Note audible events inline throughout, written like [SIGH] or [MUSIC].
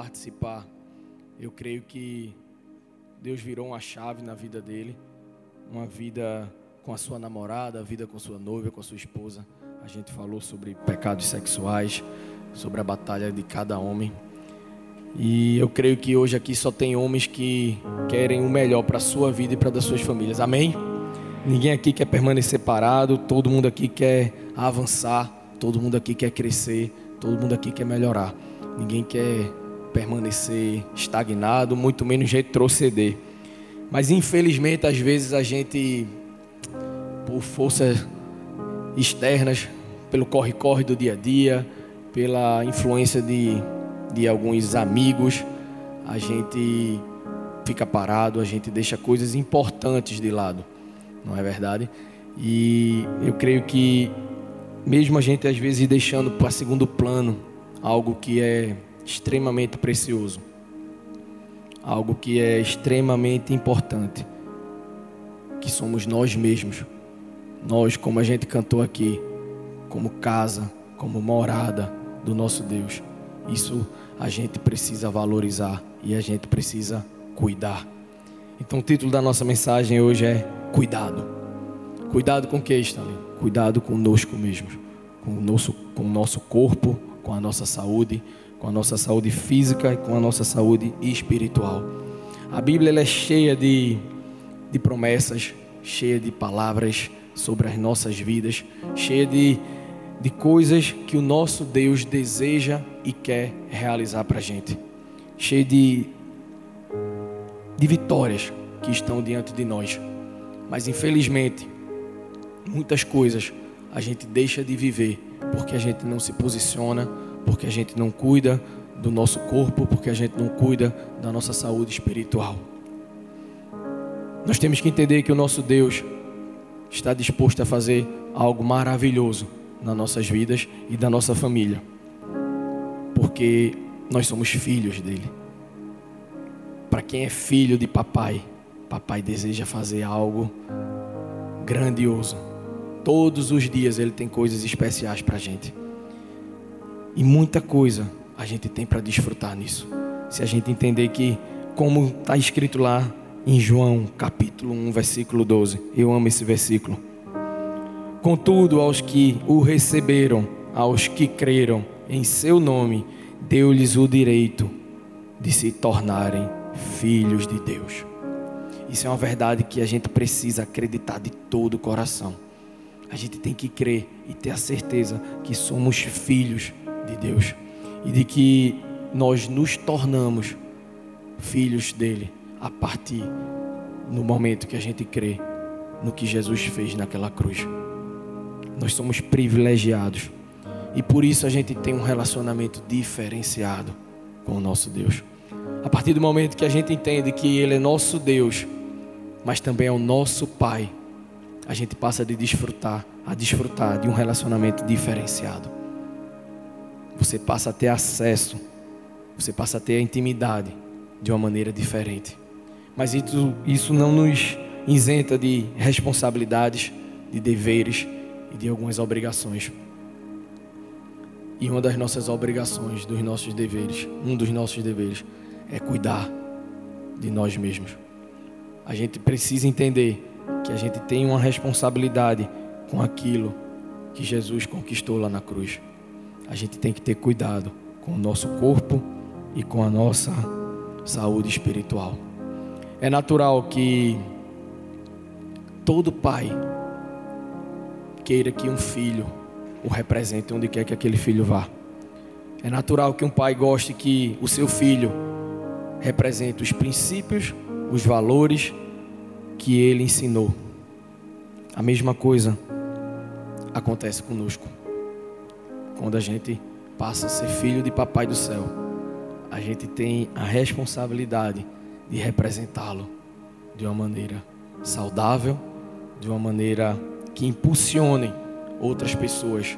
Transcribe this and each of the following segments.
participar. Eu creio que Deus virou uma chave na vida dele, uma vida com a sua namorada, a vida com sua noiva, com a sua esposa. A gente falou sobre pecados sexuais, sobre a batalha de cada homem. E eu creio que hoje aqui só tem homens que querem o melhor para a sua vida e para das suas famílias. Amém? Ninguém aqui quer permanecer parado, todo mundo aqui quer avançar, todo mundo aqui quer crescer, todo mundo aqui quer melhorar. Ninguém quer permanecer estagnado, muito menos retroceder. Mas infelizmente, às vezes a gente, por forças externas, pelo corre-corre do dia a dia, pela influência de, de alguns amigos, a gente fica parado, a gente deixa coisas importantes de lado, não é verdade? E eu creio que, mesmo a gente às vezes deixando para segundo plano algo que é extremamente precioso, algo que é extremamente importante, que somos nós mesmos, nós, como a gente cantou aqui, como casa, como morada do nosso Deus. Isso a gente precisa valorizar e a gente precisa cuidar. Então o título da nossa mensagem hoje é Cuidado. Cuidado com o que, Stanley? Cuidado conosco mesmos, com o nosso, com o nosso corpo, com a nossa saúde, com a nossa saúde física e com a nossa saúde espiritual. A Bíblia é cheia de, de promessas, cheia de palavras sobre as nossas vidas, cheia de, de coisas que o nosso Deus deseja e quer realizar para a gente, cheia de, de vitórias que estão diante de nós. Mas infelizmente, muitas coisas a gente deixa de viver porque a gente não se posiciona porque a gente não cuida do nosso corpo, porque a gente não cuida da nossa saúde espiritual. Nós temos que entender que o nosso Deus está disposto a fazer algo maravilhoso nas nossas vidas e da nossa família, porque nós somos filhos dele. Para quem é filho de papai, papai deseja fazer algo grandioso. Todos os dias ele tem coisas especiais para a gente. E muita coisa a gente tem para desfrutar nisso. Se a gente entender que, como está escrito lá em João capítulo 1, versículo 12, eu amo esse versículo. Contudo, aos que o receberam, aos que creram em seu nome, deu-lhes o direito de se tornarem filhos de Deus. Isso é uma verdade que a gente precisa acreditar de todo o coração. A gente tem que crer e ter a certeza que somos filhos de Deus e de que nós nos tornamos filhos dele a partir no momento que a gente crê no que Jesus fez naquela cruz. Nós somos privilegiados e por isso a gente tem um relacionamento diferenciado com o nosso Deus. A partir do momento que a gente entende que Ele é nosso Deus, mas também é o nosso Pai, a gente passa de desfrutar a desfrutar de um relacionamento diferenciado você passa a ter acesso, você passa a ter a intimidade de uma maneira diferente. Mas isso, isso não nos isenta de responsabilidades, de deveres e de algumas obrigações. E uma das nossas obrigações, dos nossos deveres, um dos nossos deveres, é cuidar de nós mesmos. A gente precisa entender que a gente tem uma responsabilidade com aquilo que Jesus conquistou lá na cruz a gente tem que ter cuidado com o nosso corpo e com a nossa saúde espiritual. É natural que todo pai queira que um filho o represente onde quer que aquele filho vá. É natural que um pai goste que o seu filho represente os princípios, os valores que ele ensinou. A mesma coisa acontece conosco. Quando a gente passa a ser filho de Papai do céu, a gente tem a responsabilidade de representá-lo de uma maneira saudável, de uma maneira que impulsione outras pessoas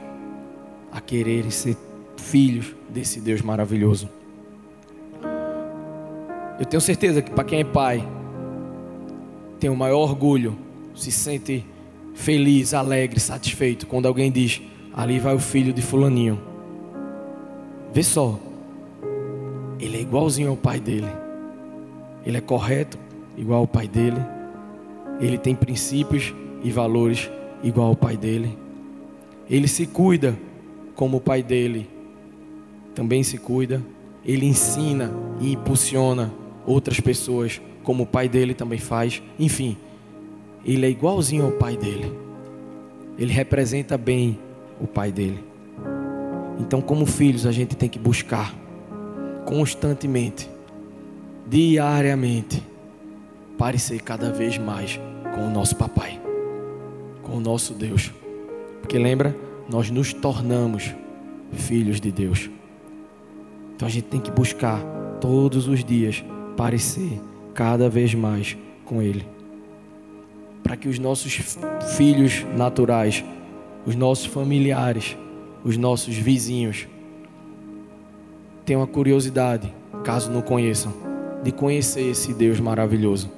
a quererem ser filhos desse Deus maravilhoso. Eu tenho certeza que para quem é pai, tem o maior orgulho, se sente feliz, alegre, satisfeito quando alguém diz: Ali vai o filho de Fulaninho. Vê só. ele é igualzinho ao pai dele. Ele é correto, igual ao pai dele. Ele tem princípios e valores igual ao pai dele. Ele se cuida como o pai dele também se cuida. Ele ensina e impulsiona outras pessoas como o pai dele também faz. Enfim, ele é igualzinho ao pai dele. Ele representa bem o pai dele. Então, como filhos, a gente tem que buscar constantemente, diariamente, parecer cada vez mais com o nosso papai, com o nosso Deus. Porque lembra, nós nos tornamos filhos de Deus. Então a gente tem que buscar todos os dias parecer cada vez mais com Ele. Para que os nossos filhos naturais, os nossos familiares, os nossos vizinhos tenham a curiosidade, caso não conheçam, de conhecer esse Deus maravilhoso.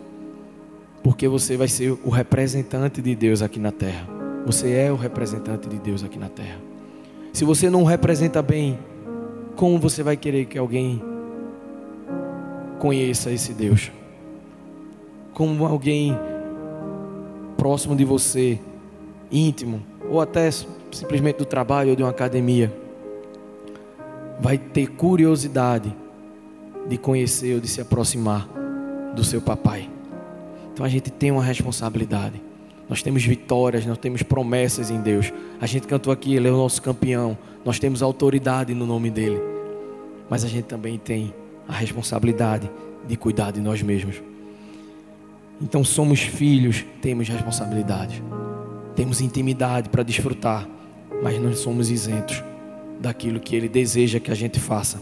Porque você vai ser o representante de Deus aqui na terra. Você é o representante de Deus aqui na terra. Se você não representa bem, como você vai querer que alguém conheça esse Deus? Como alguém próximo de você, íntimo, ou até simplesmente do trabalho ou de uma academia, vai ter curiosidade de conhecer ou de se aproximar do seu papai. Então a gente tem uma responsabilidade. Nós temos vitórias, nós temos promessas em Deus. A gente cantou aqui, Ele é o nosso campeão. Nós temos autoridade no nome dEle. Mas a gente também tem a responsabilidade de cuidar de nós mesmos. Então somos filhos, temos responsabilidade. Temos intimidade para desfrutar, mas não somos isentos daquilo que Ele deseja que a gente faça.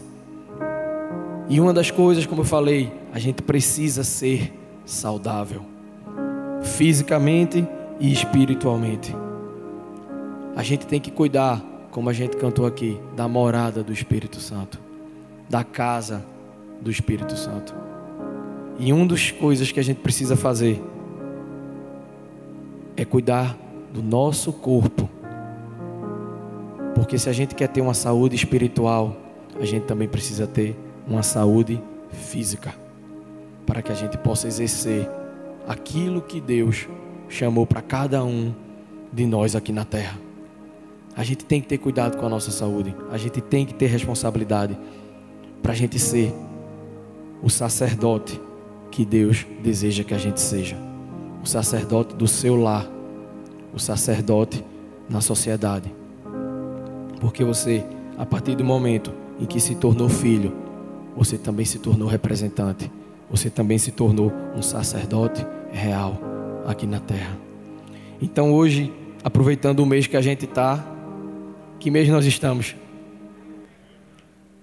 E uma das coisas, como eu falei, a gente precisa ser saudável fisicamente e espiritualmente. A gente tem que cuidar, como a gente cantou aqui, da morada do Espírito Santo, da casa do Espírito Santo. E uma das coisas que a gente precisa fazer é cuidar do nosso corpo. Porque se a gente quer ter uma saúde espiritual, a gente também precisa ter uma saúde física, para que a gente possa exercer aquilo que Deus chamou para cada um de nós aqui na terra. A gente tem que ter cuidado com a nossa saúde, a gente tem que ter responsabilidade para a gente ser o sacerdote que Deus deseja que a gente seja, o sacerdote do seu lar, o sacerdote na sociedade. Porque você, a partir do momento em que se tornou filho, você também se tornou representante você também se tornou um sacerdote real aqui na terra. Então hoje, aproveitando o mês que a gente está, que mês nós estamos?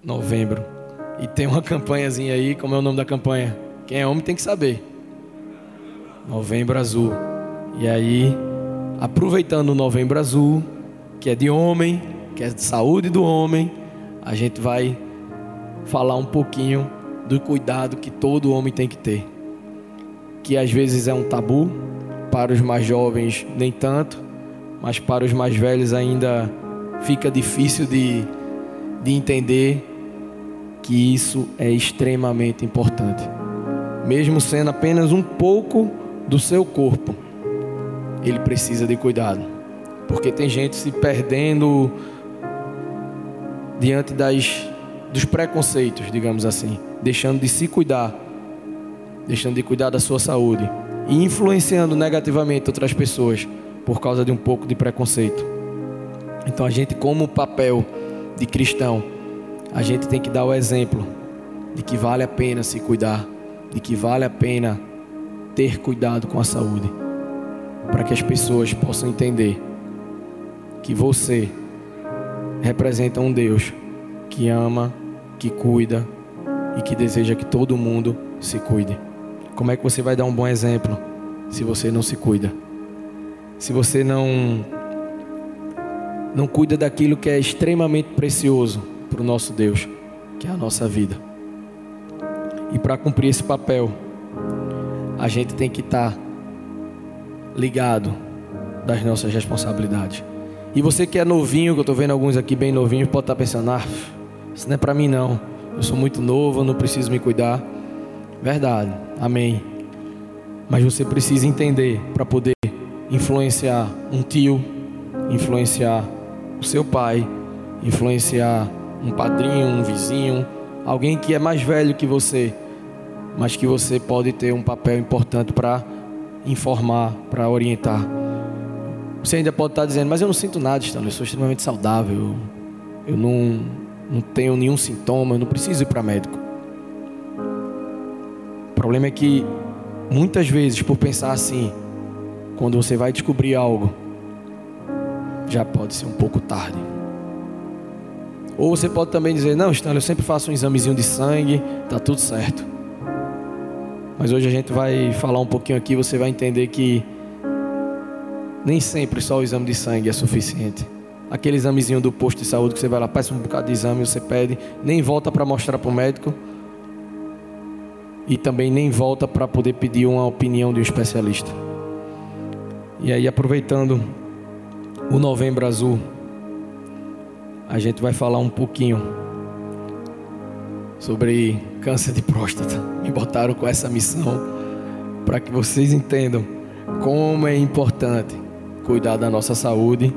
Novembro. E tem uma campanhazinha aí, como é o nome da campanha? Quem é homem tem que saber. Novembro Azul. E aí, aproveitando o Novembro Azul, que é de homem, que é de saúde do homem, a gente vai falar um pouquinho do cuidado que todo homem tem que ter. Que às vezes é um tabu, para os mais jovens nem tanto, mas para os mais velhos ainda fica difícil de, de entender que isso é extremamente importante. Mesmo sendo apenas um pouco do seu corpo, ele precisa de cuidado. Porque tem gente se perdendo diante das, dos preconceitos, digamos assim deixando de se cuidar, deixando de cuidar da sua saúde e influenciando negativamente outras pessoas por causa de um pouco de preconceito. Então a gente, como papel de cristão, a gente tem que dar o exemplo de que vale a pena se cuidar, de que vale a pena ter cuidado com a saúde, para que as pessoas possam entender que você representa um Deus que ama, que cuida, e que deseja que todo mundo se cuide. Como é que você vai dar um bom exemplo se você não se cuida? Se você não não cuida daquilo que é extremamente precioso para o nosso Deus, que é a nossa vida. E para cumprir esse papel, a gente tem que estar tá ligado das nossas responsabilidades. E você que é novinho, que eu estou vendo alguns aqui bem novinhos, pode estar tá pensando, ah, isso não é para mim não. eu sou muito novo, eu não preciso me cuidar. Verdade, amém. Mas você precisa entender para poder influenciar um tio, influenciar o seu pai, influenciar um padrinho, um vizinho, alguém que é mais velho que você, mas que você pode ter um papel importante para informar, para orientar. Você ainda pode estar dizendo, mas eu não sinto nada, Stanley, eu sou extremamente saudável, eu não, não tenho nenhum sintoma, eu não preciso ir para médico. O problema é que muitas vezes, por pensar assim, quando você vai descobrir algo, já pode ser um pouco tarde. Ou você pode também dizer: Não, Stanley, eu sempre faço um examezinho de sangue, tá tudo certo. Mas hoje a gente vai falar um pouquinho aqui, você vai entender que nem sempre só o exame de sangue é suficiente. Aquele examezinho do posto de saúde que você vai lá, peça um bocado de exame, você pede, nem volta para mostrar para o médico. E também nem volta para poder pedir uma opinião de um especialista. E aí, aproveitando o Novembro Azul, a gente vai falar um pouquinho sobre câncer de próstata. Me botaram com essa missão para que vocês entendam como é importante cuidar da nossa saúde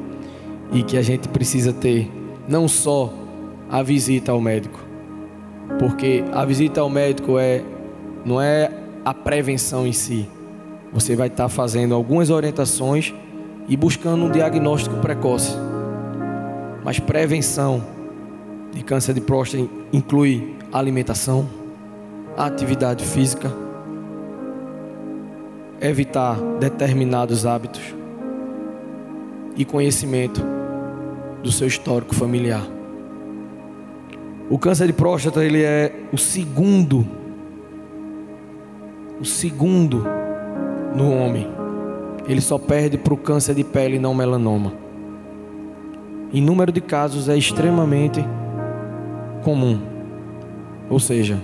e que a gente precisa ter não só a visita ao médico, porque a visita ao médico é não é a prevenção em si, você vai estar fazendo algumas orientações e buscando um diagnóstico precoce. Mas prevenção de câncer de próstata inclui alimentação, atividade física, evitar determinados hábitos e conhecimento do seu histórico familiar. O câncer de próstata ele é o segundo o segundo no homem. Ele só perde para o câncer de pele e não melanoma. Em número de casos é extremamente comum. Ou seja,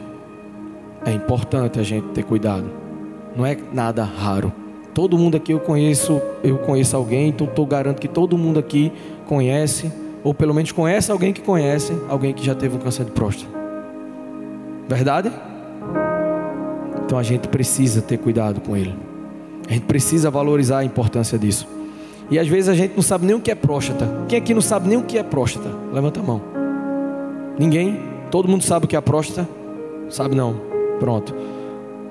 é importante a gente ter cuidado. Não é nada raro. Todo mundo aqui eu conheço, eu conheço alguém, então eu garanto que todo mundo aqui conhece, ou pelo menos conhece alguém que conhece alguém que já teve um câncer de próstata. Verdade? Então a gente precisa ter cuidado com ele. A gente precisa valorizar a importância disso. E às vezes a gente não sabe nem o que é próstata. Quem aqui não sabe nem o que é próstata? Levanta a mão. Ninguém? Todo mundo sabe o que é a próstata? Sabe não? Pronto.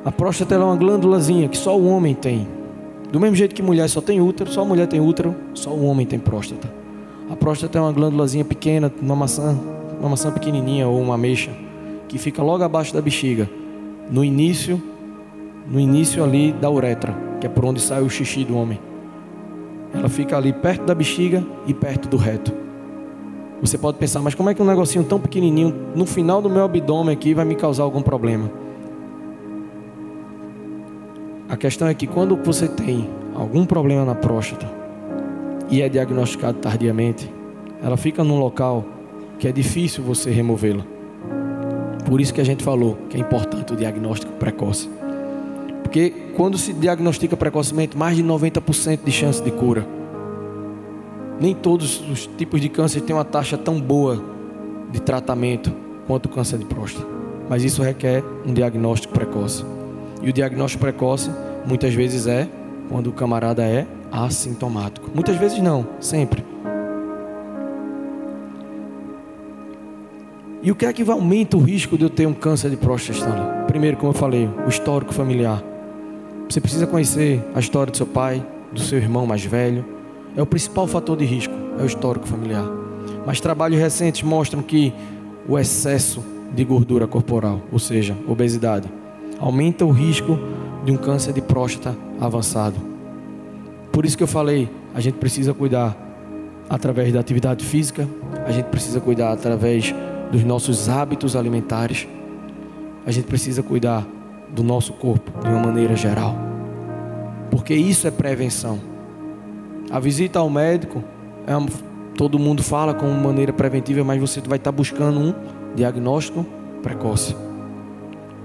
A próstata é uma glândulazinha que só o homem tem. Do mesmo jeito que mulher só tem útero, só a mulher tem útero, só o homem tem próstata. A próstata é uma glândulazinha pequena, uma maçã, uma maçã pequenininha ou uma ameixa, que fica logo abaixo da bexiga, no início, no início ali da uretra que é por onde sai o xixi do homem. Ela fica ali perto da bexiga e perto do reto. Você pode pensar, mas como é que um negocinho tão pequenininho no final do meu abdômen aqui vai me causar algum problema? A questão é que quando você tem algum problema na próstata e é diagnosticado tardiamente, ela fica num local que é difícil você removê-la. Por isso que a gente falou que é importante o diagnóstico precoce. Porque quando se diagnostica precocemente, mais de 90% de chance de cura. Nem todos os tipos de câncer têm uma taxa tão boa de tratamento quanto o câncer de próstata. Mas isso requer um diagnóstico precoce. E o diagnóstico precoce muitas vezes é quando o camarada é assintomático. Muitas vezes não, sempre. E o que é que aumenta o risco de eu ter um câncer de próstata? Primeiro, como eu falei, o histórico familiar. Você precisa conhecer a história do seu pai, do seu irmão mais velho. É o principal fator de risco, é o histórico familiar. Mas trabalhos recentes mostram que o excesso de gordura corporal, ou seja, obesidade, aumenta o risco de um câncer de próstata avançado. Por isso que eu falei, a gente precisa cuidar através da atividade física, a gente precisa cuidar através dos nossos hábitos alimentares, a gente precisa cuidar do nosso corpo de uma maneira geral. Porque isso é prevenção. A visita ao médico, é uma, todo mundo fala como maneira preventiva, mas você vai estar buscando um diagnóstico precoce.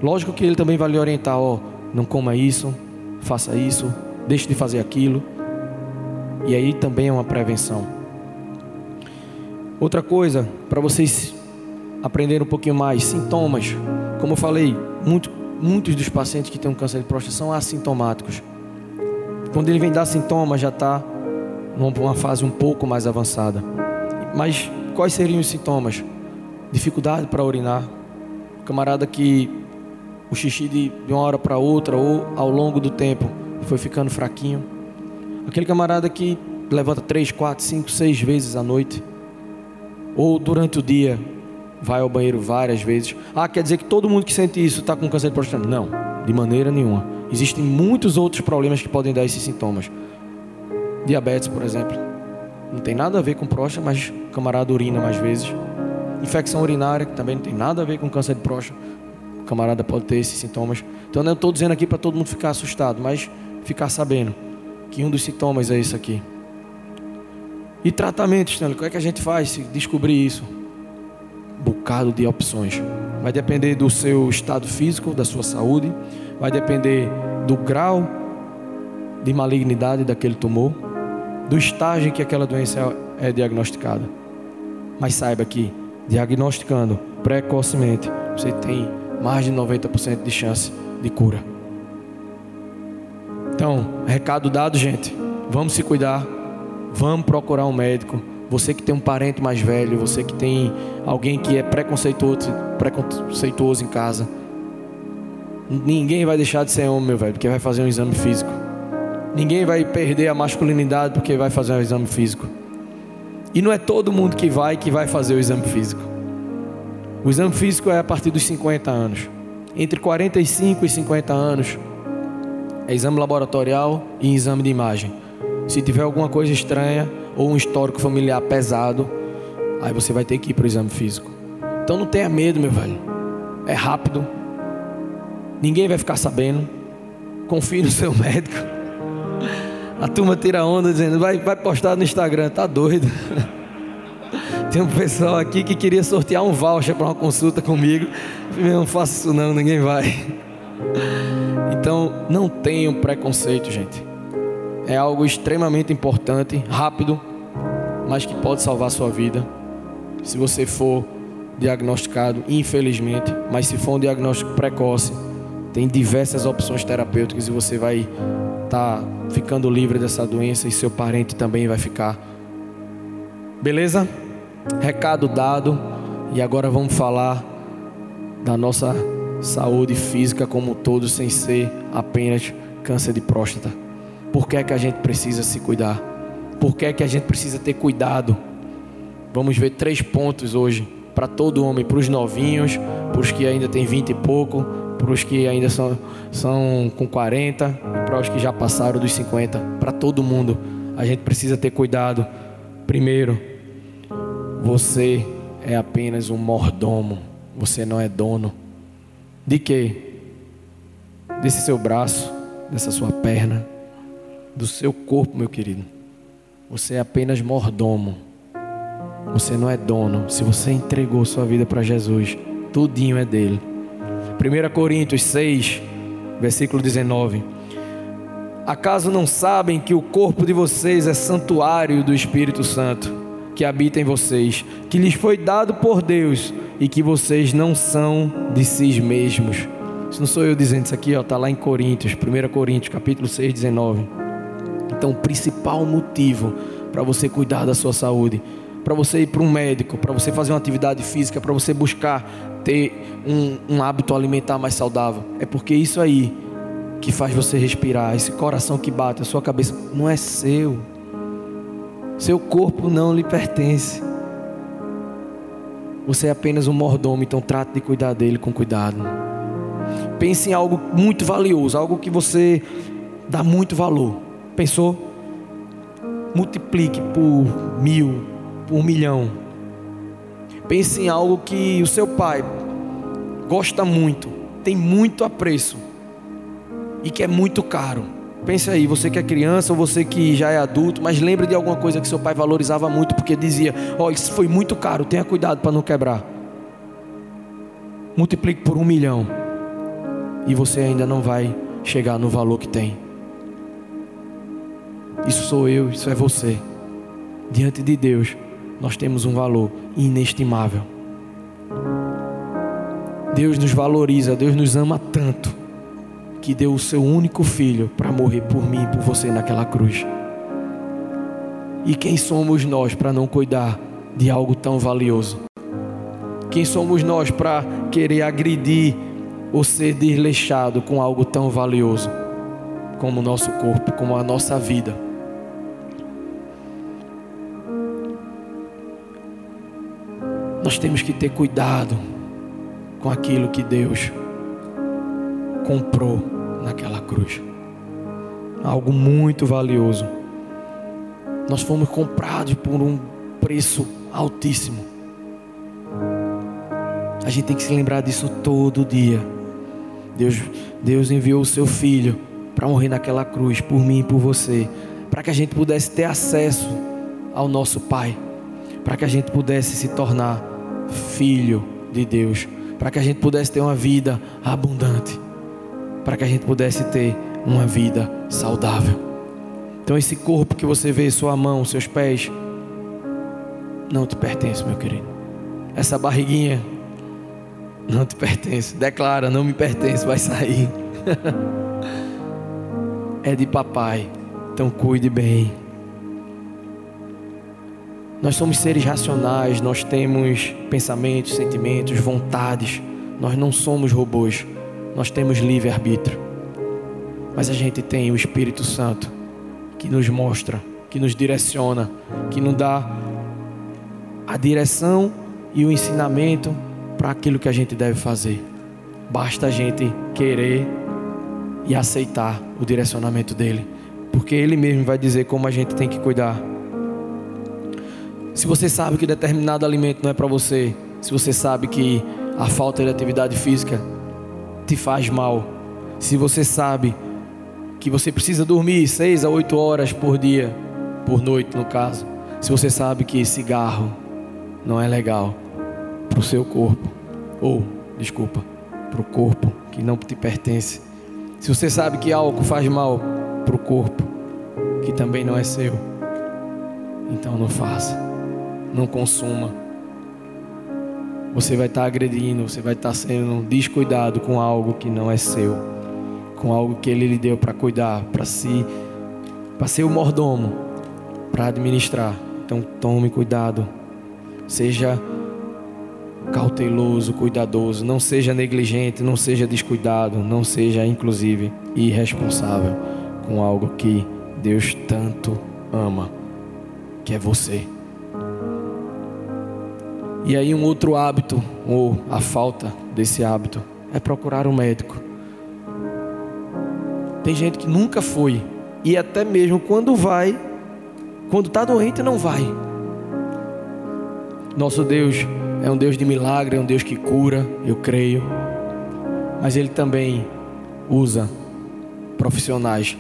Lógico que ele também vai lhe orientar, ó, não coma isso, faça isso, deixe de fazer aquilo. E aí também é uma prevenção. Outra coisa, para vocês aprender um pouquinho mais. Sintomas. Como eu falei, muito, muitos dos pacientes que têm um câncer de próstata são assintomáticos. Quando ele vem dar sintomas, já está numa fase um pouco mais avançada. Mas quais seriam os sintomas? Dificuldade para urinar. Camarada que o xixi de, de uma hora para outra ou ao longo do tempo foi ficando fraquinho. Aquele camarada que levanta três, quatro, cinco, seis vezes à noite. Ou durante o dia vai ao banheiro várias vezes. Ah, quer dizer que todo mundo que sente isso está com câncer de próstata? Não, de maneira nenhuma. Existem muitos outros problemas que podem dar esses sintomas. Diabetes, por exemplo. Não tem nada a ver com próstata, mas o camarada urina mais vezes. Infecção urinária, que também não tem nada a ver com câncer de próstata. O camarada pode ter esses sintomas. Então eu estou dizendo aqui para todo mundo ficar assustado, mas ficar sabendo que um dos sintomas é isso aqui. E tratamento, Stanley, como é que a gente faz se descobrir isso? bocado de opções. Vai depender do seu estado físico, da sua saúde, vai depender do grau de malignidade daquele tumor, do estágio em que aquela doença é diagnosticada. Mas saiba que diagnosticando precocemente, você tem mais de 90% de chance de cura. Então, recado dado, gente. Vamos se cuidar. Vamos procurar um médico você que tem um parente mais velho, você que tem alguém que é preconceituoso, preconceituoso em casa. Ninguém vai deixar de ser homem, meu velho, porque vai fazer um exame físico. Ninguém vai perder a masculinidade porque vai fazer um exame físico. E não é todo mundo que vai que vai fazer o exame físico. O exame físico é a partir dos 50 anos. Entre 45 e 50 anos é exame laboratorial e exame de imagem. Se tiver alguma coisa estranha, ou um histórico familiar pesado, aí você vai ter que ir para o exame físico. Então não tenha medo, meu velho. É rápido. Ninguém vai ficar sabendo. Confie no seu [LAUGHS] médico. A turma tira onda dizendo, vai, vai postar no Instagram, tá doido. [LAUGHS] Tem um pessoal aqui que queria sortear um voucher para uma consulta comigo. Eu não faço isso não, ninguém vai. [LAUGHS] Então, não tenham preconceito, gente é algo extremamente importante, rápido, mas que pode salvar a sua vida. Se você for diagnosticado, infelizmente, mas se for um diagnóstico precoce, tem diversas opções terapêuticas e você vai estar tá ficando livre dessa doença e seu parente também vai ficar. Beleza? Recado dado. E agora vamos falar da nossa saúde física como um todo, sem ser apenas câncer de próstata. Por que é que a gente precisa se cuidar? Por que é que a gente precisa ter cuidado? Vamos ver três pontos hoje para todo homem, para os novinhos, para os que ainda têm 20 e pouco, para os que ainda são, são com 40 e para os que já passaram dos 50. Para todo mundo, a gente precisa ter cuidado. Primeiro, você é apenas um mordomo, você não é dono. De quê? Desse seu braço, dessa sua perna, do seu corpo, meu querido. Você é apenas mordomo. Você não é dono. Se você entregou sua vida para Jesus, tudinho é dele. 1 Coríntios 6, versículo 19. Acaso não sabem que o corpo de vocês é santuário do Espírito Santo, que habita em vocês, que lhes foi dado por Deus e que vocês não são de si mesmos? Isso não sou eu dizendo isso aqui, está lá em Coríntios, 1 Coríntios, capítulo 6, 19. Então, o principal motivo para você cuidar da sua saúde, para você ir para um médico, para você fazer uma atividade física, para você buscar ter um, um hábito alimentar mais saudável, é porque isso aí que faz você respirar, esse coração que bate, a sua cabeça, não é seu. Seu corpo não lhe pertence. Você é apenas um mordomo, então trate de cuidar dele com cuidado. Pense em algo muito valioso, algo que você dá muito valor. Pensou? Multiplique por mil, por um milhão. Pense em algo que o seu pai gosta muito, tem muito apreço e que é muito caro. Pense aí, você que é criança ou você que já é adulto, mas lembre de alguma coisa que seu pai valorizava muito, porque dizia: Ó, oh, isso foi muito caro, tenha cuidado para não quebrar. Multiplique por um milhão e você ainda não vai chegar no valor que tem. Isso sou eu, isso é você. Diante de Deus, nós temos um valor inestimável. Deus nos valoriza, Deus nos ama tanto, que deu o seu único filho para morrer por mim e por você naquela cruz. E quem somos nós para não cuidar de algo tão valioso? Quem somos nós para querer agredir ou ser desleixado com algo tão valioso como o nosso corpo, como a nossa vida? Nós temos que ter cuidado com aquilo que Deus comprou naquela cruz. Algo muito valioso. Nós fomos comprados por um preço altíssimo. A gente tem que se lembrar disso todo dia. Deus, Deus enviou o seu filho para morrer naquela cruz por mim e por você, para que a gente pudesse ter acesso ao nosso Pai, para que a gente pudesse se tornar filho de Deus para que a gente pudesse ter uma vida abundante, para que a gente pudesse ter uma vida saudável. Então, esse corpo que você vê, sua mão, seus pés, não te pertence, meu querido. Essa barriguinha não te pertence. Declara, não me pertence, vai sair. [LAUGHS] é de papai. Então, cuide bem. Nós somos seres racionais, nós temos pensamentos, sentimentos, vontades. Nós não somos robôs, nós temos livre-arbítrio. Mas a gente tem o Espírito Santo que nos mostra, que nos direciona, que nos dá a direção e o ensinamento para aquilo que a gente deve fazer. Basta a gente querer e aceitar o direcionamento dele, porque ele mesmo vai dizer como a gente tem que cuidar. Se você sabe que determinado alimento não é para você, se você sabe que a falta de atividade física te faz mal, se você sabe que você precisa dormir seis a oito horas por dia, por noite no caso, se você sabe que cigarro não é legal para o seu corpo, ou, desculpa, para o corpo que não te pertence, se você sabe que álcool faz mal para o corpo que também não é seu, então não faça não consuma. Você vai estar agredindo, você vai estar sendo descuidado com algo que não é seu, com algo que ele lhe deu para cuidar, para si, para ser o mordomo, para administrar. Então tome cuidado. Seja cauteloso, cuidadoso, não seja negligente, não seja descuidado, não seja inclusive irresponsável com algo que Deus tanto ama, que é você. E aí, um outro hábito, ou a falta desse hábito, é procurar um médico. Tem gente que nunca foi, e até mesmo quando vai, quando está doente, não vai. Nosso Deus é um Deus de milagre, é um Deus que cura, eu creio, mas Ele também usa profissionais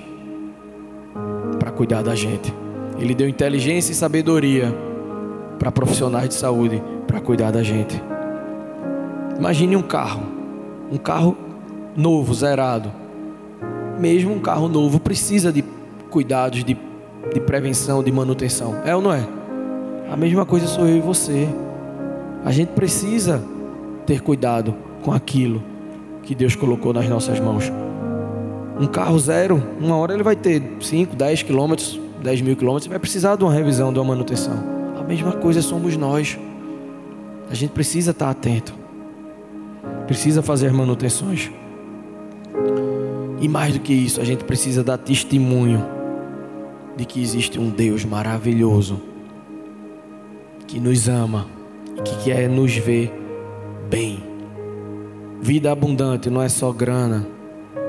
para cuidar da gente. Ele deu inteligência e sabedoria para profissionais de saúde para cuidar da gente. Imagine um carro, um carro novo, zerado. Mesmo um carro novo precisa de cuidados, de, de prevenção, de manutenção. É ou não é? A mesma coisa sou eu e você. A gente precisa ter cuidado com aquilo que Deus colocou nas nossas mãos. Um carro zero, uma hora ele vai ter 5, 10 quilômetros, 10 mil quilômetros, vai precisar de uma revisão, de uma manutenção. A mesma coisa somos nós. A gente precisa estar atento. Precisa fazer manutenções. E mais do que isso, a gente precisa dar testemunho de que existe um Deus maravilhoso que nos ama que quer nos ver bem. Vida abundante não é só grana.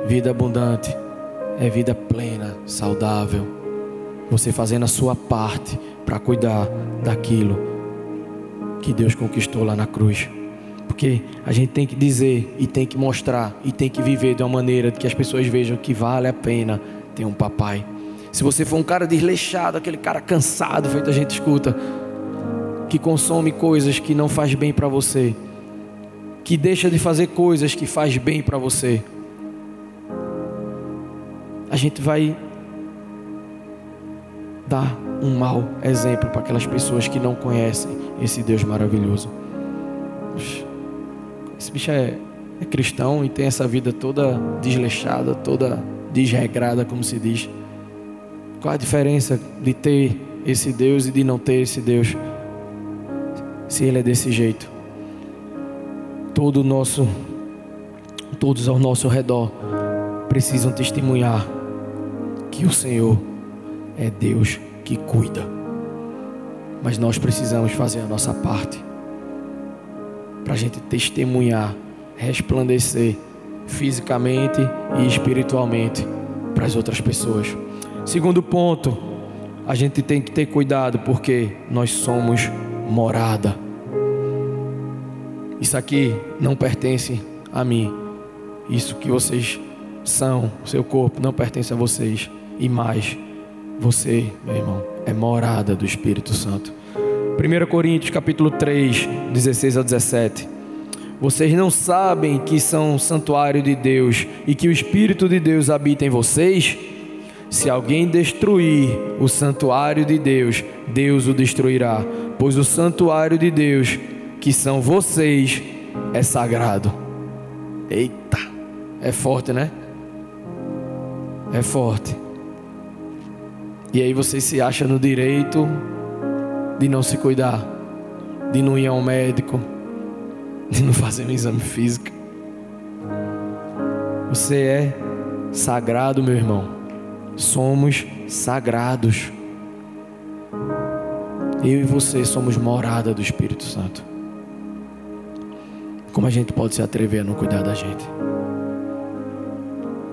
Vida abundante é vida plena, saudável. Você fazendo a sua parte para cuidar daquilo que Deus conquistou lá na cruz. Porque a gente tem que dizer e tem que mostrar e tem que viver de uma maneira que as pessoas vejam que vale a pena ter um papai. Se você for um cara desleixado, aquele cara cansado, feito a gente escuta, que consome coisas que não faz bem para você, que deixa de fazer coisas que faz bem para você, a gente vai dar um mau exemplo para aquelas pessoas que não conhecem esse Deus maravilhoso. Esse bicho é, é cristão e tem essa vida toda desleixada, toda desregrada, como se diz. Qual a diferença de ter esse Deus e de não ter esse Deus? Se ele é desse jeito. Todo nosso todos ao nosso redor precisam testemunhar que o Senhor é Deus que cuida. Mas nós precisamos fazer a nossa parte para a gente testemunhar, resplandecer fisicamente e espiritualmente para as outras pessoas. Segundo ponto, a gente tem que ter cuidado porque nós somos morada. Isso aqui não pertence a mim. Isso que vocês são, seu corpo não pertence a vocês. E mais, você, meu irmão, é morada do Espírito Santo. 1 Coríntios capítulo 3, 16 a 17. Vocês não sabem que são santuário de Deus e que o Espírito de Deus habita em vocês? Se alguém destruir o santuário de Deus, Deus o destruirá, pois o santuário de Deus, que são vocês, é sagrado. Eita, é forte, né? É forte. E aí você se acha no direito de não se cuidar, de não ir ao médico, de não fazer um exame físico. Você é sagrado, meu irmão. Somos sagrados. Eu e você somos morada do Espírito Santo. Como a gente pode se atrever a não cuidar da gente?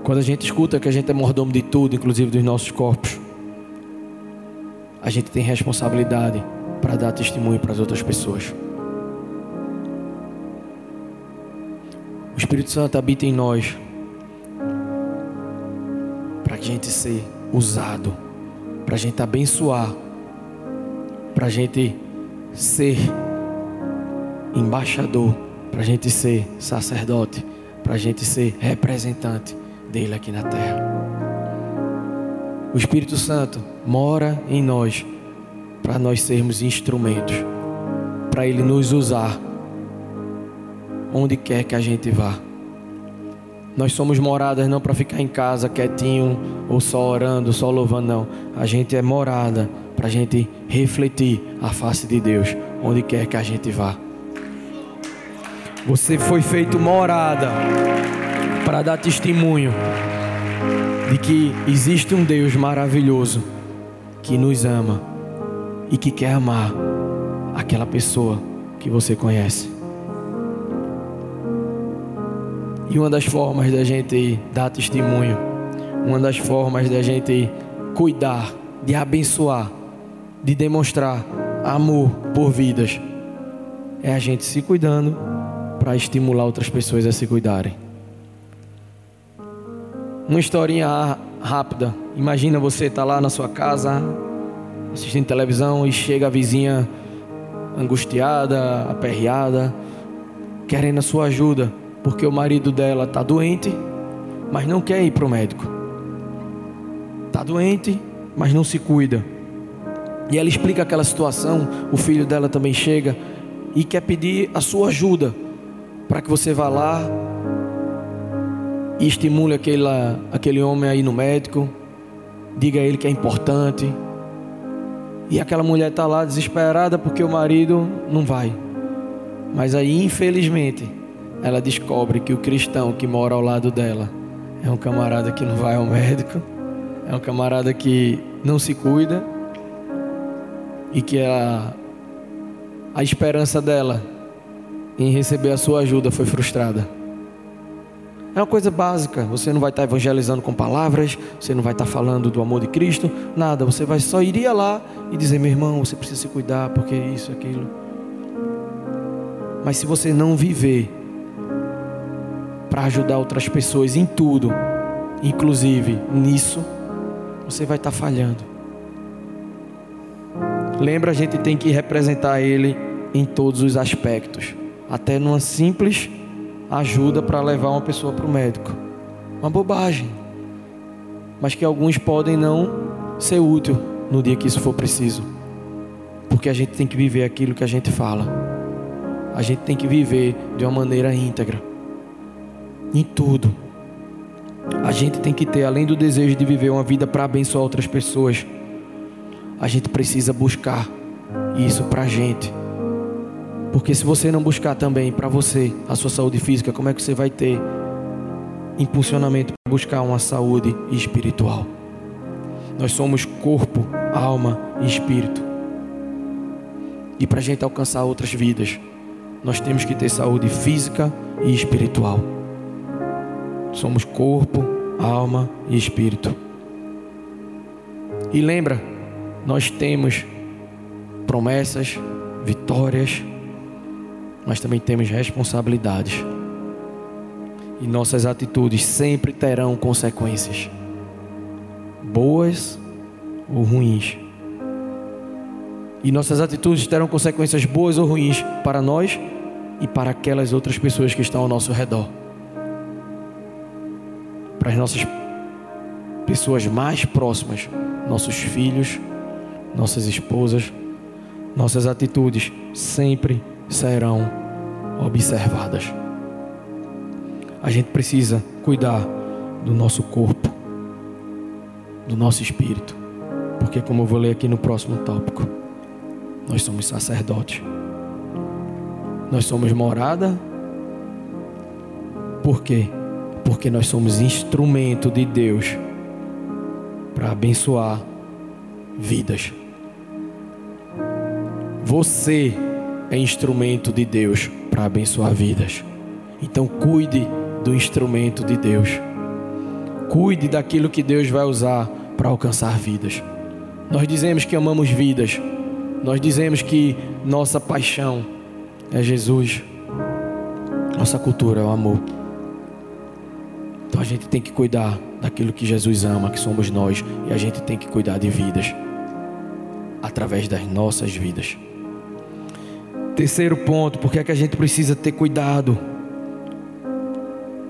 Quando a gente escuta que a gente é mordomo de tudo, inclusive dos nossos corpos, a gente tem responsabilidade para dar testemunho para as outras pessoas. O Espírito Santo habita em nós para a gente ser usado, para a gente abençoar, para a gente ser embaixador, para a gente ser sacerdote, para a gente ser representante dele aqui na terra. O Espírito Santo mora em nós para nós sermos instrumentos, para ele nos usar onde quer que a gente vá. Nós somos moradas não para ficar em casa quietinho ou só orando, só louvando, não. A gente é morada para a gente refletir a face de Deus onde quer que a gente vá. Você foi feito morada para dar testemunho de que existe um Deus maravilhoso que nos ama e que quer amar aquela pessoa que você conhece. E uma das formas da gente dar testemunho, uma das formas da gente cuidar, de abençoar, de demonstrar amor por vidas, é a gente se cuidando para estimular outras pessoas a se cuidarem. Uma historinha rápida. Imagina você estar tá lá na sua casa, assistindo televisão e chega a vizinha angustiada, aperreada, querendo a sua ajuda, porque o marido dela está doente, mas não quer ir para o médico. Está doente, mas não se cuida. E ela explica aquela situação. O filho dela também chega e quer pedir a sua ajuda para que você vá lá e estimule aquele, aquele homem aí no médico, diga a ele que é importante. E aquela mulher está lá desesperada porque o marido não vai. Mas aí, infelizmente, ela descobre que o cristão que mora ao lado dela é um camarada que não vai ao médico, é um camarada que não se cuida e que a, a esperança dela em receber a sua ajuda foi frustrada. É uma coisa básica. Você não vai estar evangelizando com palavras, você não vai estar falando do amor de Cristo, nada. Você vai só iria lá e dizer, meu irmão, você precisa se cuidar porque isso, aquilo. Mas se você não viver para ajudar outras pessoas em tudo, inclusive nisso, você vai estar falhando. Lembra, a gente tem que representar Ele em todos os aspectos, até numa simples ajuda para levar uma pessoa para o médico. Uma bobagem. Mas que alguns podem não ser útil no dia que isso for preciso. Porque a gente tem que viver aquilo que a gente fala. A gente tem que viver de uma maneira íntegra. em tudo. A gente tem que ter, além do desejo de viver uma vida para abençoar outras pessoas, a gente precisa buscar isso para a gente. Porque se você não buscar também para você a sua saúde física, como é que você vai ter impulsionamento para buscar uma saúde espiritual? Nós somos corpo, alma e espírito. E para a gente alcançar outras vidas, nós temos que ter saúde física e espiritual. Somos corpo, alma e espírito. E lembra, nós temos promessas, vitórias, mas também temos responsabilidades. E nossas atitudes sempre terão consequências, boas ou ruins. E nossas atitudes terão consequências boas ou ruins para nós e para aquelas outras pessoas que estão ao nosso redor. Para as nossas pessoas mais próximas, nossos filhos, nossas esposas, nossas atitudes sempre serão observadas. A gente precisa cuidar do nosso corpo, do nosso espírito, porque, como eu vou ler aqui no próximo tópico, nós somos sacerdotes, nós somos morada. Por quê? Porque nós somos instrumento de Deus para abençoar vidas. Você é instrumento de Deus para abençoar vidas. Então cuide do instrumento de Deus. Cuide daquilo que Deus vai usar para alcançar vidas. Nós dizemos que amamos vidas. Nós dizemos que nossa paixão é Jesus. Nossa cultura é o amor. Então a gente tem que cuidar daquilo que Jesus ama, que somos nós, e a gente tem que cuidar de vidas através das nossas vidas. Terceiro ponto, porque é que a gente precisa ter cuidado?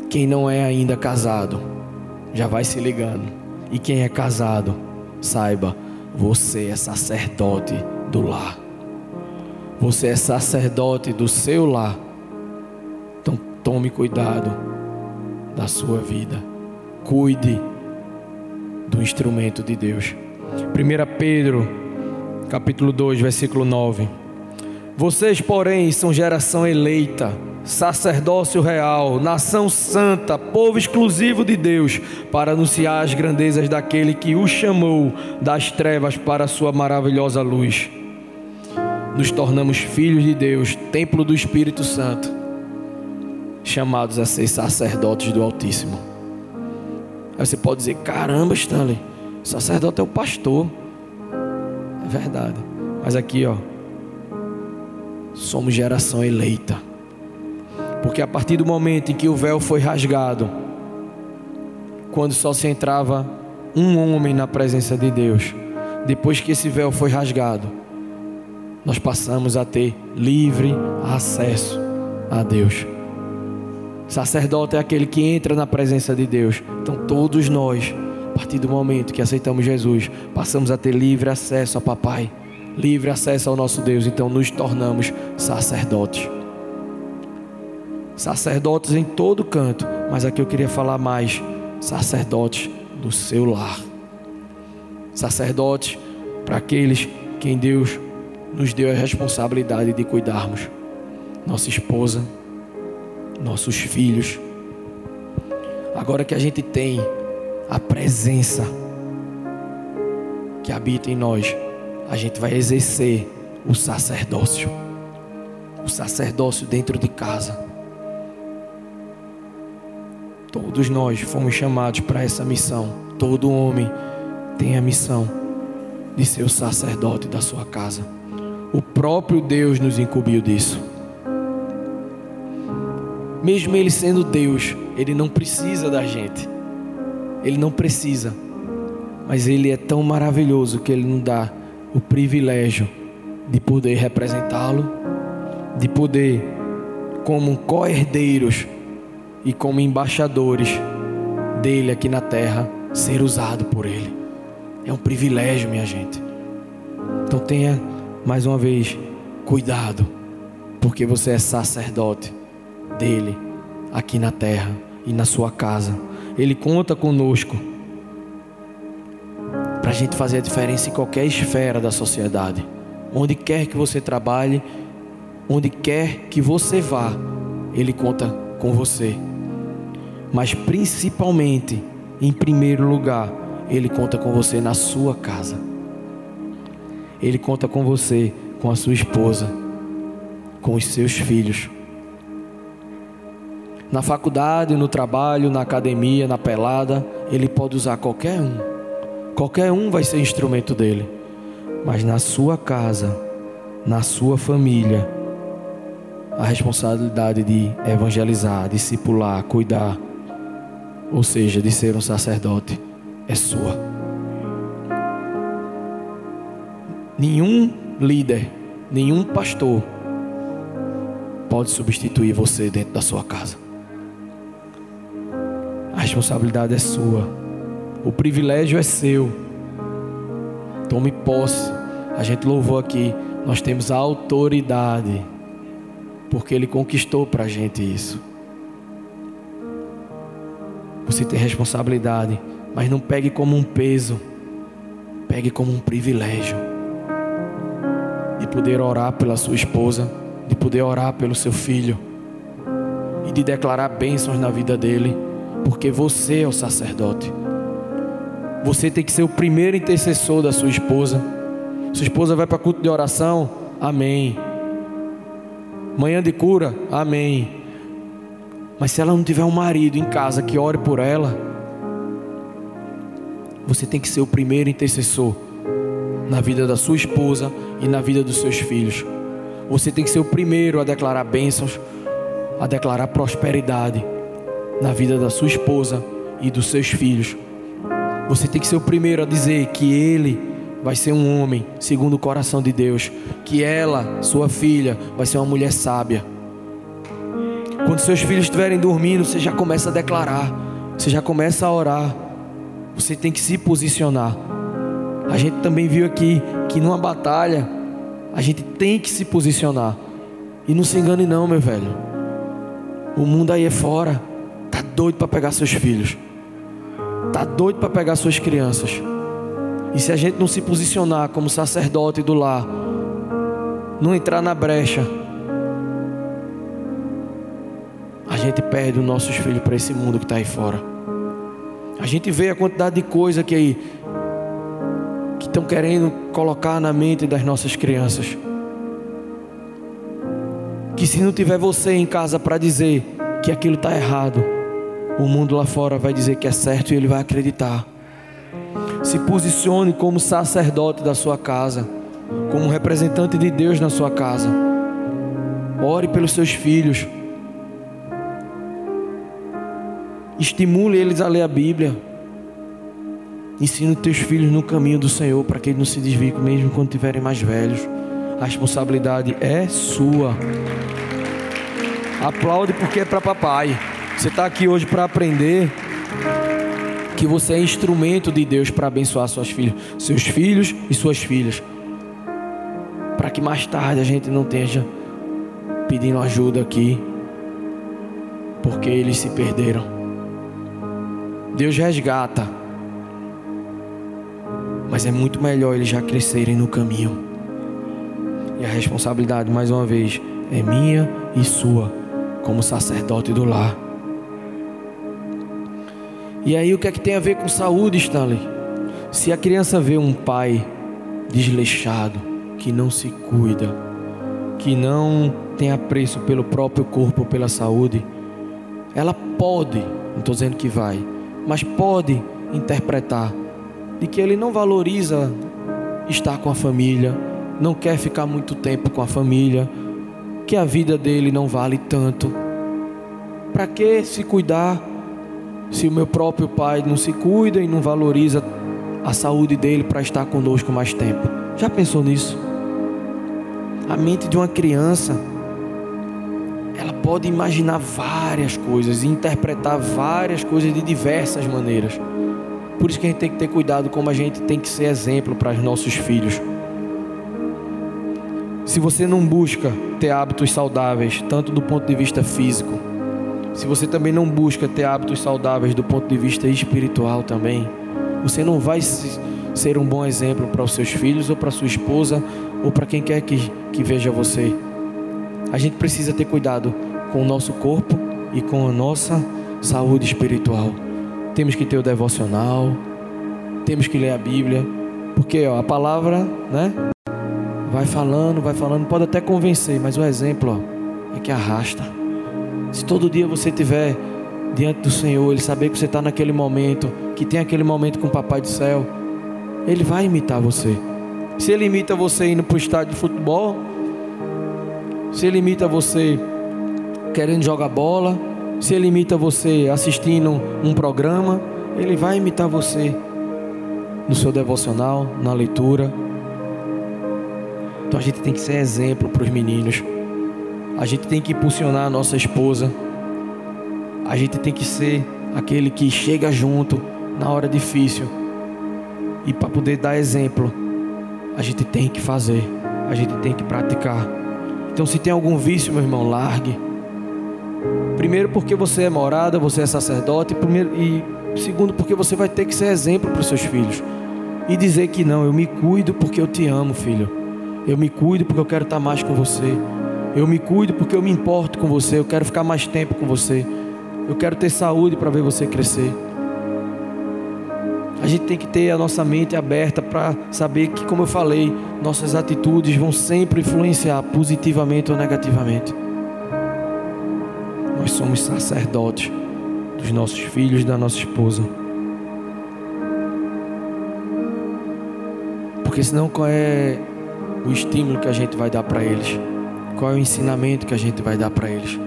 Quem não é ainda casado, já vai se ligando. E quem é casado, saiba, você é sacerdote do lar. Você é sacerdote do seu lar. Então tome cuidado da sua vida. Cuide do instrumento de Deus. 1 Pedro, capítulo 2, versículo 9. Vocês, porém, são geração eleita, sacerdócio real, nação santa, povo exclusivo de Deus, para anunciar as grandezas daquele que o chamou das trevas para a sua maravilhosa luz. Nos tornamos filhos de Deus, templo do Espírito Santo, chamados a ser sacerdotes do Altíssimo. Aí você pode dizer: caramba, Stanley, sacerdote é o pastor. É verdade. Mas aqui, ó somos geração eleita. Porque a partir do momento em que o véu foi rasgado, quando só se entrava um homem na presença de Deus, depois que esse véu foi rasgado, nós passamos a ter livre acesso a Deus. Sacerdote é aquele que entra na presença de Deus. Então, todos nós, a partir do momento que aceitamos Jesus, passamos a ter livre acesso a Papai livre acesso ao nosso Deus, então nos tornamos sacerdotes. Sacerdotes em todo canto, mas aqui eu queria falar mais sacerdotes do seu lar. Sacerdotes para aqueles quem Deus nos deu a responsabilidade de cuidarmos. Nossa esposa, nossos filhos. Agora que a gente tem a presença que habita em nós, a gente vai exercer o sacerdócio. O sacerdócio dentro de casa. Todos nós fomos chamados para essa missão. Todo homem tem a missão de ser o sacerdote da sua casa. O próprio Deus nos incumbiu disso. Mesmo Ele sendo Deus, Ele não precisa da gente. Ele não precisa. Mas Ele é tão maravilhoso que Ele nos dá o privilégio de poder representá-lo, de poder, como co-herdeiros e como embaixadores dele aqui na terra, ser usado por ele. É um privilégio, minha gente. Então tenha mais uma vez cuidado, porque você é sacerdote dele aqui na terra e na sua casa. Ele conta conosco a gente fazer a diferença em qualquer esfera da sociedade. Onde quer que você trabalhe, onde quer que você vá, Ele conta com você. Mas principalmente, em primeiro lugar, Ele conta com você na sua casa. Ele conta com você, com a sua esposa, com os seus filhos. Na faculdade, no trabalho, na academia, na pelada, Ele pode usar qualquer um. Qualquer um vai ser instrumento dele. Mas na sua casa, na sua família, a responsabilidade de evangelizar, discipular, cuidar, ou seja, de ser um sacerdote, é sua. Nenhum líder, nenhum pastor pode substituir você dentro da sua casa. A responsabilidade é sua. O privilégio é seu. Tome posse. A gente louvou aqui. Nós temos a autoridade. Porque Ele conquistou para a gente isso. Você tem responsabilidade. Mas não pegue como um peso. Pegue como um privilégio. De poder orar pela sua esposa. De poder orar pelo seu filho. E de declarar bênçãos na vida dele porque você é o sacerdote. Você tem que ser o primeiro intercessor da sua esposa. Sua esposa vai para culto de oração? Amém. Manhã de cura? Amém. Mas se ela não tiver um marido em casa que ore por ela, você tem que ser o primeiro intercessor na vida da sua esposa e na vida dos seus filhos. Você tem que ser o primeiro a declarar bênçãos, a declarar prosperidade na vida da sua esposa e dos seus filhos. Você tem que ser o primeiro a dizer que ele vai ser um homem segundo o coração de Deus, que ela, sua filha, vai ser uma mulher sábia. Quando seus filhos estiverem dormindo, você já começa a declarar, você já começa a orar. Você tem que se posicionar. A gente também viu aqui que numa batalha a gente tem que se posicionar. E não se engane não, meu velho. O mundo aí é fora doido para pegar seus filhos. Tá doido para pegar suas crianças. E se a gente não se posicionar como sacerdote do lar, não entrar na brecha, a gente perde os nossos filhos para esse mundo que está aí fora. A gente vê a quantidade de coisa que aí que estão querendo colocar na mente das nossas crianças. Que se não tiver você em casa para dizer que aquilo está errado, o mundo lá fora vai dizer que é certo e ele vai acreditar. Se posicione como sacerdote da sua casa, como representante de Deus na sua casa. Ore pelos seus filhos. Estimule eles a ler a Bíblia. Ensine teus filhos no caminho do Senhor para que eles não se desviem mesmo quando tiverem mais velhos. A responsabilidade é sua. Aplaude porque é para papai. Você está aqui hoje para aprender que você é instrumento de Deus para abençoar suas filhas, seus filhos e suas filhas. Para que mais tarde a gente não esteja pedindo ajuda aqui, porque eles se perderam. Deus resgata, mas é muito melhor eles já crescerem no caminho. E a responsabilidade, mais uma vez, é minha e sua, como sacerdote do lar. E aí o que é que tem a ver com saúde, Stanley? Se a criança vê um pai desleixado, que não se cuida, que não tem apreço pelo próprio corpo, pela saúde, ela pode, não estou dizendo que vai, mas pode interpretar de que ele não valoriza estar com a família, não quer ficar muito tempo com a família, que a vida dele não vale tanto. Para que se cuidar se o meu próprio pai não se cuida e não valoriza a saúde dele para estar conosco mais tempo. Já pensou nisso? A mente de uma criança, ela pode imaginar várias coisas e interpretar várias coisas de diversas maneiras. Por isso que a gente tem que ter cuidado como a gente tem que ser exemplo para os nossos filhos. Se você não busca ter hábitos saudáveis, tanto do ponto de vista físico se você também não busca ter hábitos saudáveis do ponto de vista espiritual também, você não vai ser um bom exemplo para os seus filhos ou para sua esposa ou para quem quer que, que veja você. A gente precisa ter cuidado com o nosso corpo e com a nossa saúde espiritual. Temos que ter o devocional, temos que ler a Bíblia, porque ó, a palavra, né? Vai falando, vai falando, pode até convencer, mas o exemplo ó, é que arrasta. Se todo dia você tiver diante do Senhor, Ele saber que você está naquele momento, que tem aquele momento com o Papai do Céu, Ele vai imitar você. Se Ele imita você indo para o estádio de futebol, se Ele imita você querendo jogar bola, se Ele imita você assistindo um programa, Ele vai imitar você no seu devocional, na leitura. Então a gente tem que ser exemplo para os meninos. A gente tem que impulsionar a nossa esposa. A gente tem que ser aquele que chega junto na hora difícil. E para poder dar exemplo, a gente tem que fazer, a gente tem que praticar. Então, se tem algum vício, meu irmão, largue. Primeiro, porque você é morada, você é sacerdote. Primeiro, e segundo, porque você vai ter que ser exemplo para os seus filhos. E dizer que não, eu me cuido porque eu te amo, filho. Eu me cuido porque eu quero estar mais com você. Eu me cuido porque eu me importo com você. Eu quero ficar mais tempo com você. Eu quero ter saúde para ver você crescer. A gente tem que ter a nossa mente aberta para saber que, como eu falei, nossas atitudes vão sempre influenciar positivamente ou negativamente. Nós somos sacerdotes dos nossos filhos da nossa esposa. Porque senão qual é o estímulo que a gente vai dar para eles? Qual é o ensinamento que a gente vai dar para eles?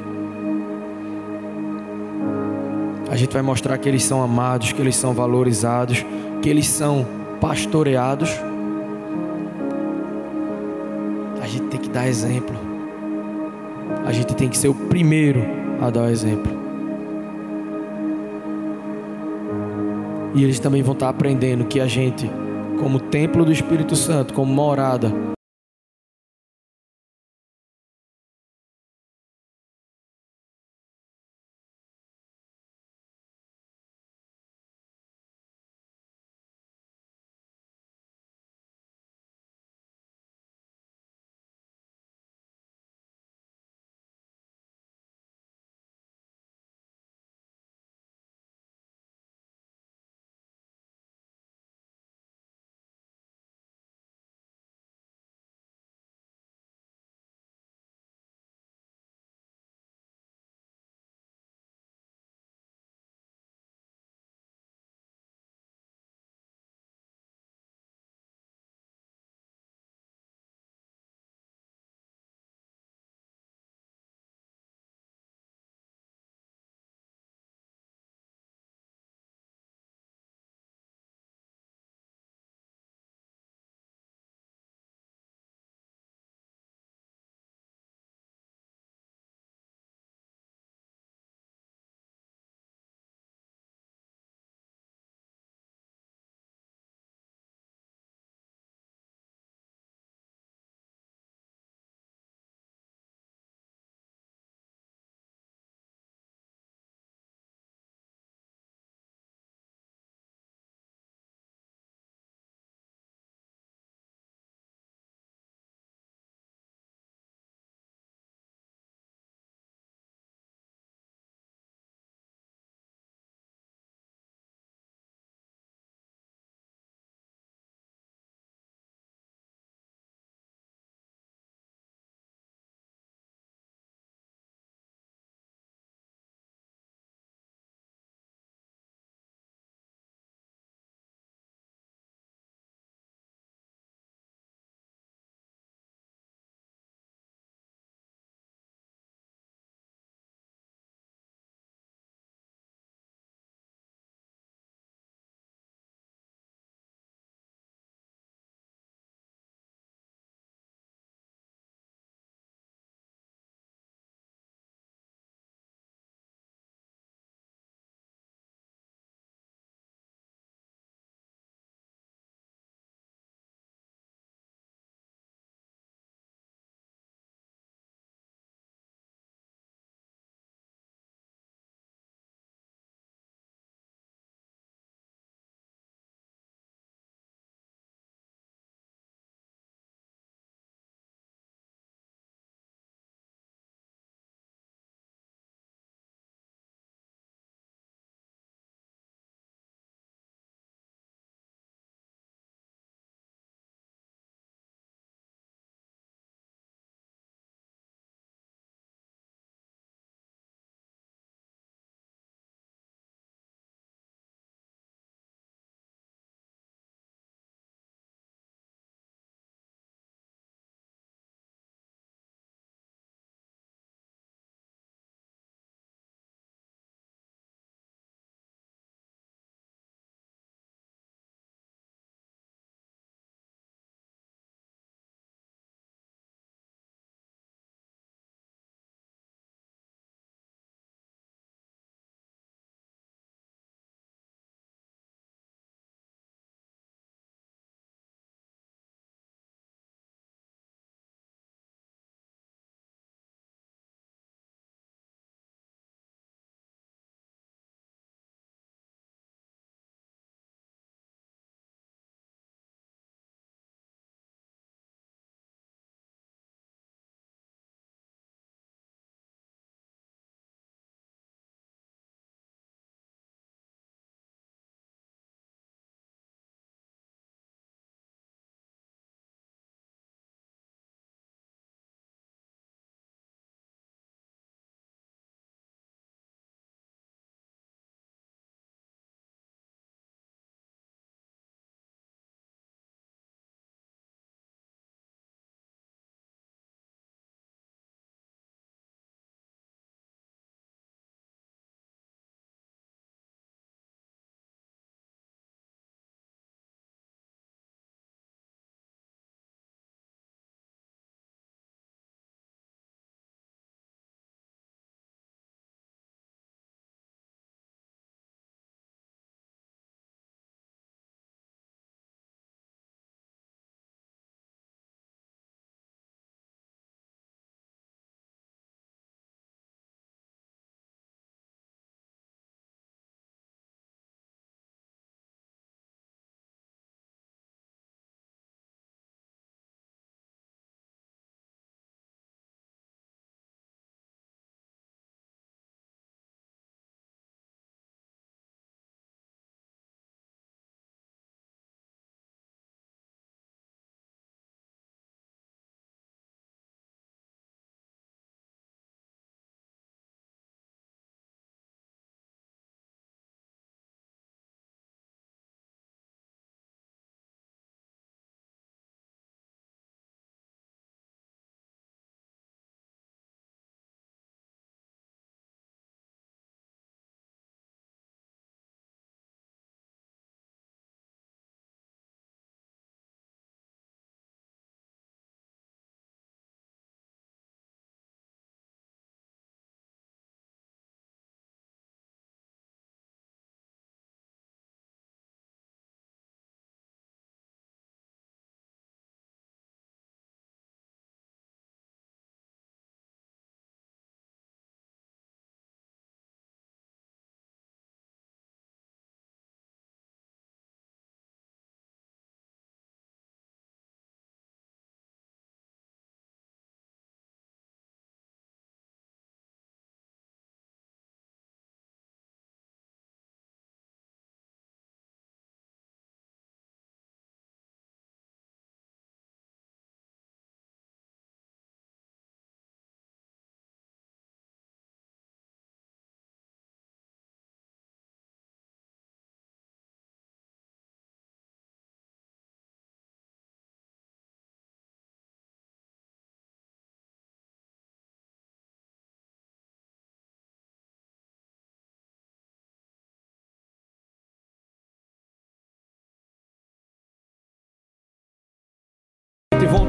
A gente vai mostrar que eles são amados, que eles são valorizados, que eles são pastoreados. A gente tem que dar exemplo. A gente tem que ser o primeiro a dar exemplo. E eles também vão estar aprendendo que a gente, como templo do Espírito Santo, como morada,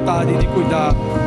vontade de cuidar